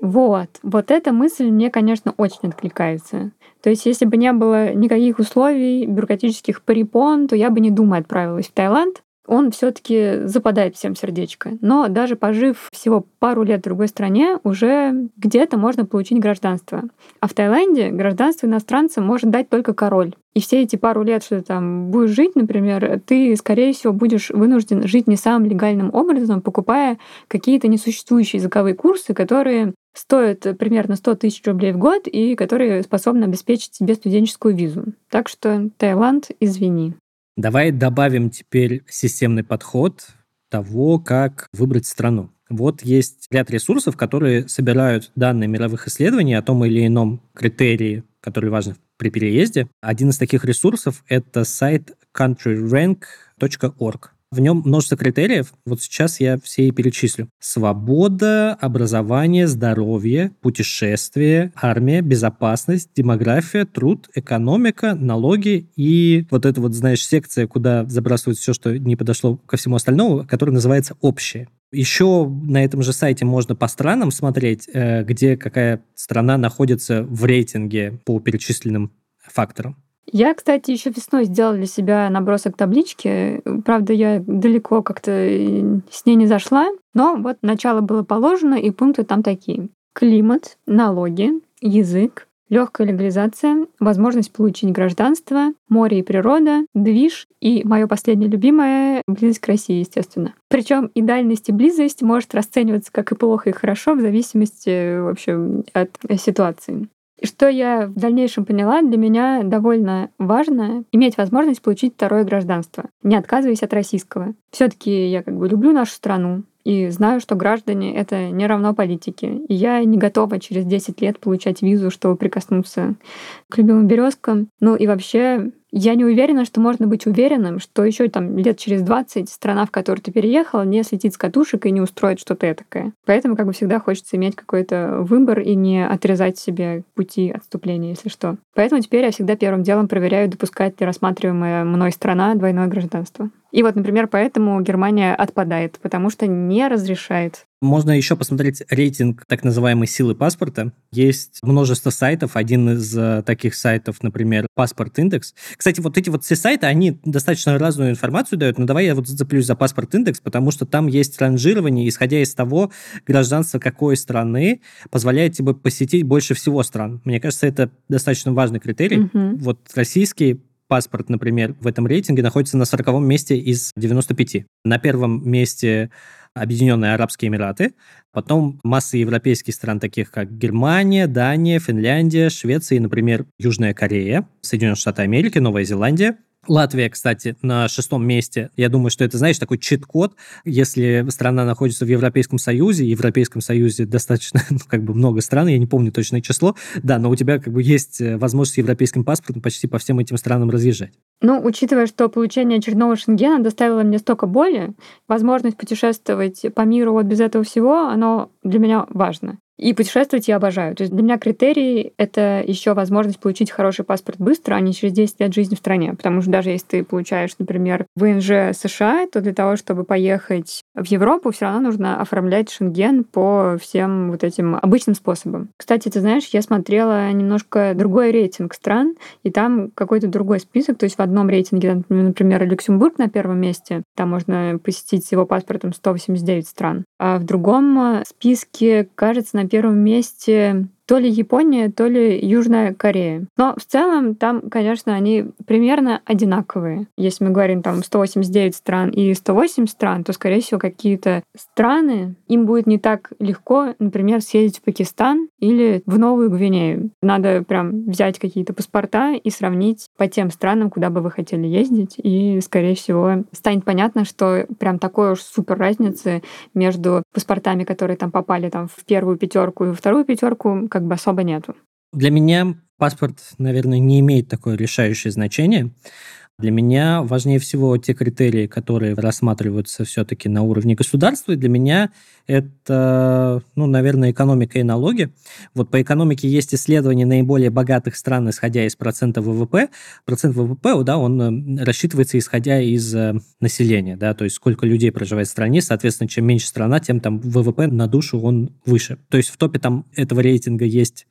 Вот, вот эта мысль мне, конечно, очень откликается. То есть, если бы не было никаких условий, бюрократических препон, то я бы не думая отправилась в Таиланд. Он все-таки западает всем сердечко. Но даже пожив всего пару лет в другой стране, уже где-то можно получить гражданство. А в Таиланде гражданство иностранца может дать только король. И все эти пару лет, что ты там будешь жить, например, ты, скорее всего, будешь вынужден жить не самым легальным образом, покупая какие-то несуществующие языковые курсы, которые стоят примерно 100 тысяч рублей в год и которые способны обеспечить себе студенческую визу. Так что Таиланд, извини. Давай добавим теперь системный подход того, как выбрать страну. Вот есть ряд ресурсов, которые собирают данные мировых исследований о том или ином критерии, который важен при переезде. Один из таких ресурсов — это сайт countryrank.org. В нем множество критериев. Вот сейчас я все и перечислю. Свобода, образование, здоровье, путешествие, армия, безопасность, демография, труд, экономика, налоги и вот эта вот, знаешь, секция, куда забрасывают все, что не подошло ко всему остальному, которая называется «Общее». Еще на этом же сайте можно по странам смотреть, э, где какая страна находится в рейтинге по перечисленным факторам. Я, кстати, еще весной сделала для себя набросок таблички. Правда, я далеко как-то с ней не зашла, но вот начало было положено, и пункты там такие. Климат, налоги, язык, легкая легализация, возможность получить гражданство, море и природа, движ и мое последнее любимое — близость к России, естественно. Причем и дальность, и близость может расцениваться как и плохо, и хорошо в зависимости, в общем, от ситуации. Что я в дальнейшем поняла, для меня довольно важно иметь возможность получить второе гражданство, не отказываясь от российского. все таки я как бы люблю нашу страну, и знаю, что граждане — это не равно политике. И я не готова через 10 лет получать визу, чтобы прикоснуться к любимым березкам. Ну и вообще я не уверена, что можно быть уверенным, что еще там лет через 20 страна, в которую ты переехал, не слетит с катушек и не устроит что-то такое. Поэтому как бы всегда хочется иметь какой-то выбор и не отрезать себе пути отступления, если что. Поэтому теперь я всегда первым делом проверяю, допускает ли рассматриваемая мной страна двойное гражданство. И вот, например, поэтому Германия отпадает, потому что не разрешает можно еще посмотреть рейтинг так называемой силы паспорта. Есть множество сайтов. Один из uh, таких сайтов, например, Паспорт Индекс. Кстати, вот эти вот все сайты, они достаточно разную информацию дают, но давай я вот зацеплюсь за Паспорт Индекс, потому что там есть ранжирование, исходя из того, гражданство какой страны позволяет тебе посетить больше всего стран. Мне кажется, это достаточно важный критерий. Mm-hmm. Вот российский паспорт, например, в этом рейтинге находится на 40 месте из 95. На первом месте Объединенные Арабские Эмираты, потом масса европейских стран, таких как Германия, Дания, Финляндия, Швеция и, например, Южная Корея, Соединенные Штаты Америки, Новая Зеландия. Латвия, кстати, на шестом месте. Я думаю, что это, знаешь, такой чит-код. Если страна находится в Европейском Союзе, в Европейском Союзе достаточно, *laughs* ну, как бы много стран, я не помню точное число, да, но у тебя как бы есть э, возможность с европейским паспортом почти по всем этим странам разъезжать. Ну, учитывая, что получение очередного шенгена доставило мне столько боли, возможность путешествовать по миру вот без этого всего, оно для меня важно. И путешествовать я обожаю. То есть для меня критерий — это еще возможность получить хороший паспорт быстро, а не через 10 лет жизни в стране. Потому что даже если ты получаешь, например, ВНЖ США, то для того, чтобы поехать в Европу, все равно нужно оформлять шенген по всем вот этим обычным способам. Кстати, ты знаешь, я смотрела немножко другой рейтинг стран, и там какой-то другой список. То есть в одном рейтинге, например, Люксембург на первом месте, там можно посетить с его паспортом 189 стран. А в другом списке, кажется, на первом месте то ли Япония, то ли Южная Корея. Но в целом там, конечно, они примерно одинаковые. Если мы говорим там 189 стран и 108 стран, то, скорее всего, какие-то страны им будет не так легко, например, съездить в Пакистан или в Новую Гвинею. Надо прям взять какие-то паспорта и сравнить по тем странам, куда бы вы хотели ездить, и, скорее всего, станет понятно, что прям такой уж супер разницы между паспортами, которые там попали там в первую пятерку и во вторую пятерку, как бы особо нету. Для меня паспорт, наверное, не имеет такое решающее значение. Для меня важнее всего те критерии, которые рассматриваются все-таки на уровне государства. И для меня это, ну, наверное, экономика и налоги. Вот по экономике есть исследования наиболее богатых стран, исходя из процента ВВП. Процент ВВП, да, он э, рассчитывается исходя из э, населения, да, то есть сколько людей проживает в стране. Соответственно, чем меньше страна, тем там ВВП на душу он выше. То есть в топе там этого рейтинга есть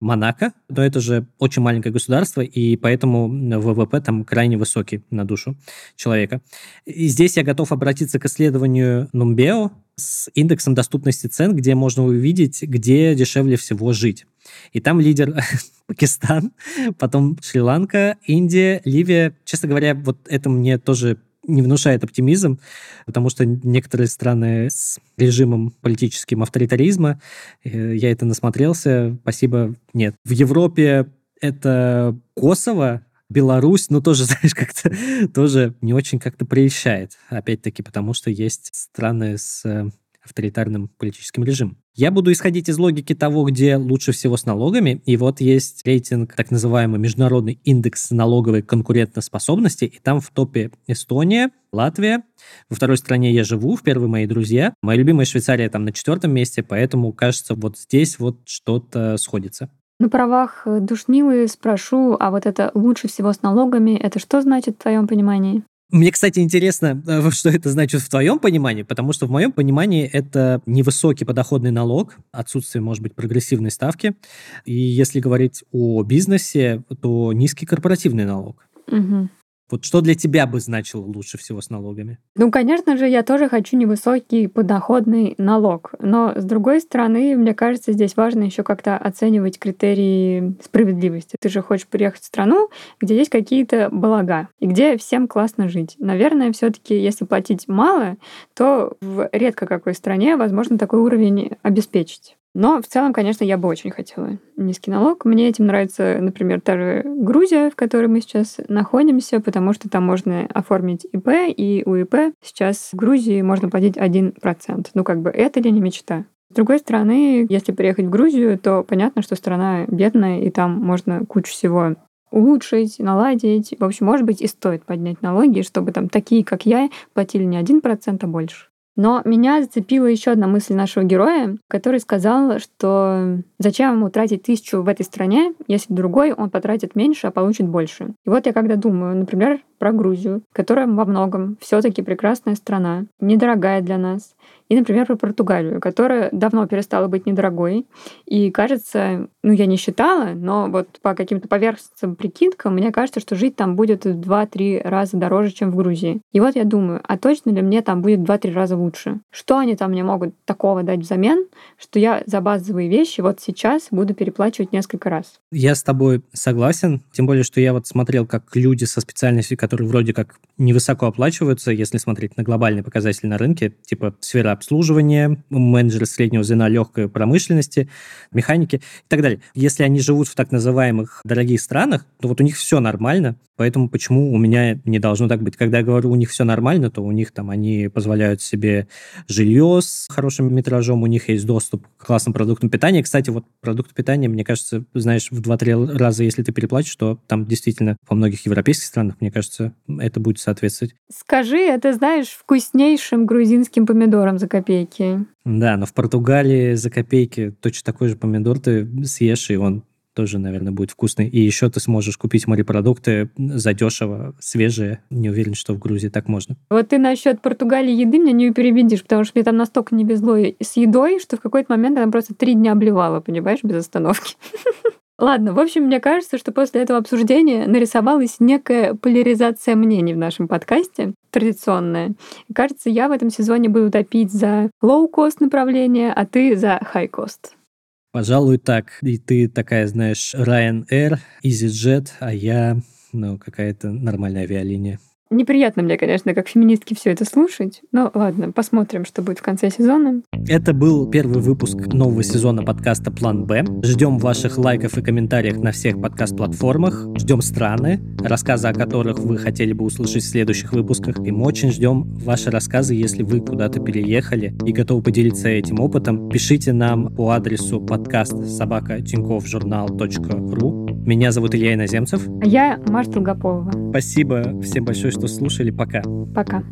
Монако, но это же очень маленькое государство, и поэтому ВВП там крайне высокий на душу человека. И здесь я готов обратиться к исследованию Нумбео с индексом доступности цен, где можно увидеть, где дешевле всего жить. И там лидер *laughs* Пакистан, потом Шри-Ланка, Индия, Ливия. Честно говоря, вот это мне тоже не внушает оптимизм, потому что некоторые страны с режимом политическим авторитаризма, э, я это насмотрелся, спасибо, нет. В Европе это Косово, Беларусь, ну, тоже, *laughs* знаешь, как-то тоже не очень как-то прельщает. Опять-таки, потому что есть страны с авторитарным политическим режимом. Я буду исходить из логики того, где лучше всего с налогами. И вот есть рейтинг, так называемый Международный индекс налоговой конкурентоспособности. И там в топе Эстония, Латвия. Во второй стране я живу, в первой мои друзья. Моя любимая Швейцария там на четвертом месте, поэтому, кажется, вот здесь вот что-то сходится. На правах душнилы спрошу, а вот это лучше всего с налогами, это что значит в твоем понимании? Мне, кстати, интересно, э, что это значит в твоем понимании, потому что в моем понимании это невысокий подоходный налог, отсутствие, может быть, прогрессивной ставки. И если говорить о бизнесе, то низкий корпоративный налог. Угу. Вот что для тебя бы значило лучше всего с налогами? Ну, конечно же, я тоже хочу невысокий подоходный налог. Но, с другой стороны, мне кажется, здесь важно еще как-то оценивать критерии справедливости. Ты же хочешь приехать в страну, где есть какие-то блага, и где всем классно жить. Наверное, все таки если платить мало, то в редко какой стране возможно такой уровень обеспечить. Но в целом, конечно, я бы очень хотела низкий налог. Мне этим нравится, например, та же Грузия, в которой мы сейчас находимся, потому что там можно оформить ИП, и у ИП сейчас в Грузии можно платить 1%. Ну, как бы это ли не мечта? С другой стороны, если приехать в Грузию, то понятно, что страна бедная, и там можно кучу всего улучшить, наладить. В общем, может быть, и стоит поднять налоги, чтобы там такие, как я, платили не 1%, а больше. Но меня зацепила еще одна мысль нашего героя, который сказал, что зачем ему тратить тысячу в этой стране, если другой он потратит меньше, а получит больше. И вот я когда думаю, например, про Грузию, которая во многом все-таки прекрасная страна, недорогая для нас, и, например, про Португалию, которая давно перестала быть недорогой. И кажется, ну я не считала, но вот по каким-то поверхностным прикидкам, мне кажется, что жить там будет в 2-3 раза дороже, чем в Грузии. И вот я думаю, а точно ли мне там будет в 2-3 раза лучше? Что они там мне могут такого дать взамен, что я за базовые вещи вот сейчас буду переплачивать несколько раз? Я с тобой согласен, тем более, что я вот смотрел, как люди со специальностью, которые вроде как невысоко оплачиваются, если смотреть на глобальные показатели на рынке, типа сфера обслуживания, менеджеры среднего звена легкой промышленности, механики и так далее. Если они живут в так называемых дорогих странах, то вот у них все нормально, Поэтому почему у меня не должно так быть? Когда я говорю, у них все нормально, то у них там они позволяют себе жилье с хорошим метражом, у них есть доступ к классным продуктам питания. Кстати, вот продукты питания, мне кажется, знаешь, в 2-3 раза, если ты переплатишь, то там действительно во многих европейских странах, мне кажется, это будет соответствовать. Скажи, это знаешь вкуснейшим грузинским помидором за копейки. Да, но в Португалии за копейки точно такой же помидор ты съешь, и он тоже, наверное, будет вкусный. И еще ты сможешь купить морепродукты задешево, свежие. Не уверен, что в Грузии так можно. Вот ты насчет Португалии еды меня не перебедишь, потому что мне там настолько не везло с едой, что в какой-то момент она просто три дня обливала, понимаешь, без остановки. *laughs* Ладно, в общем, мне кажется, что после этого обсуждения нарисовалась некая поляризация мнений в нашем подкасте, традиционная. И кажется, я в этом сезоне буду топить за low-cost направление, а ты за high-cost. Пожалуй, так. И ты такая, знаешь, Ryanair, EasyJet, а я, ну, какая-то нормальная авиалиния. Неприятно мне, конечно, как феминистки все это слушать. Но ладно, посмотрим, что будет в конце сезона. Это был первый выпуск нового сезона подкаста «План Б». Ждем ваших лайков и комментариев на всех подкаст-платформах. Ждем страны, рассказы о которых вы хотели бы услышать в следующих выпусках. И мы очень ждем ваши рассказы, если вы куда-то переехали и готовы поделиться этим опытом. Пишите нам по адресу подкаст собака ру. Меня зовут Илья Иноземцев. А я Марта Долгополова. Спасибо всем большое, что слушали. Пока. Пока.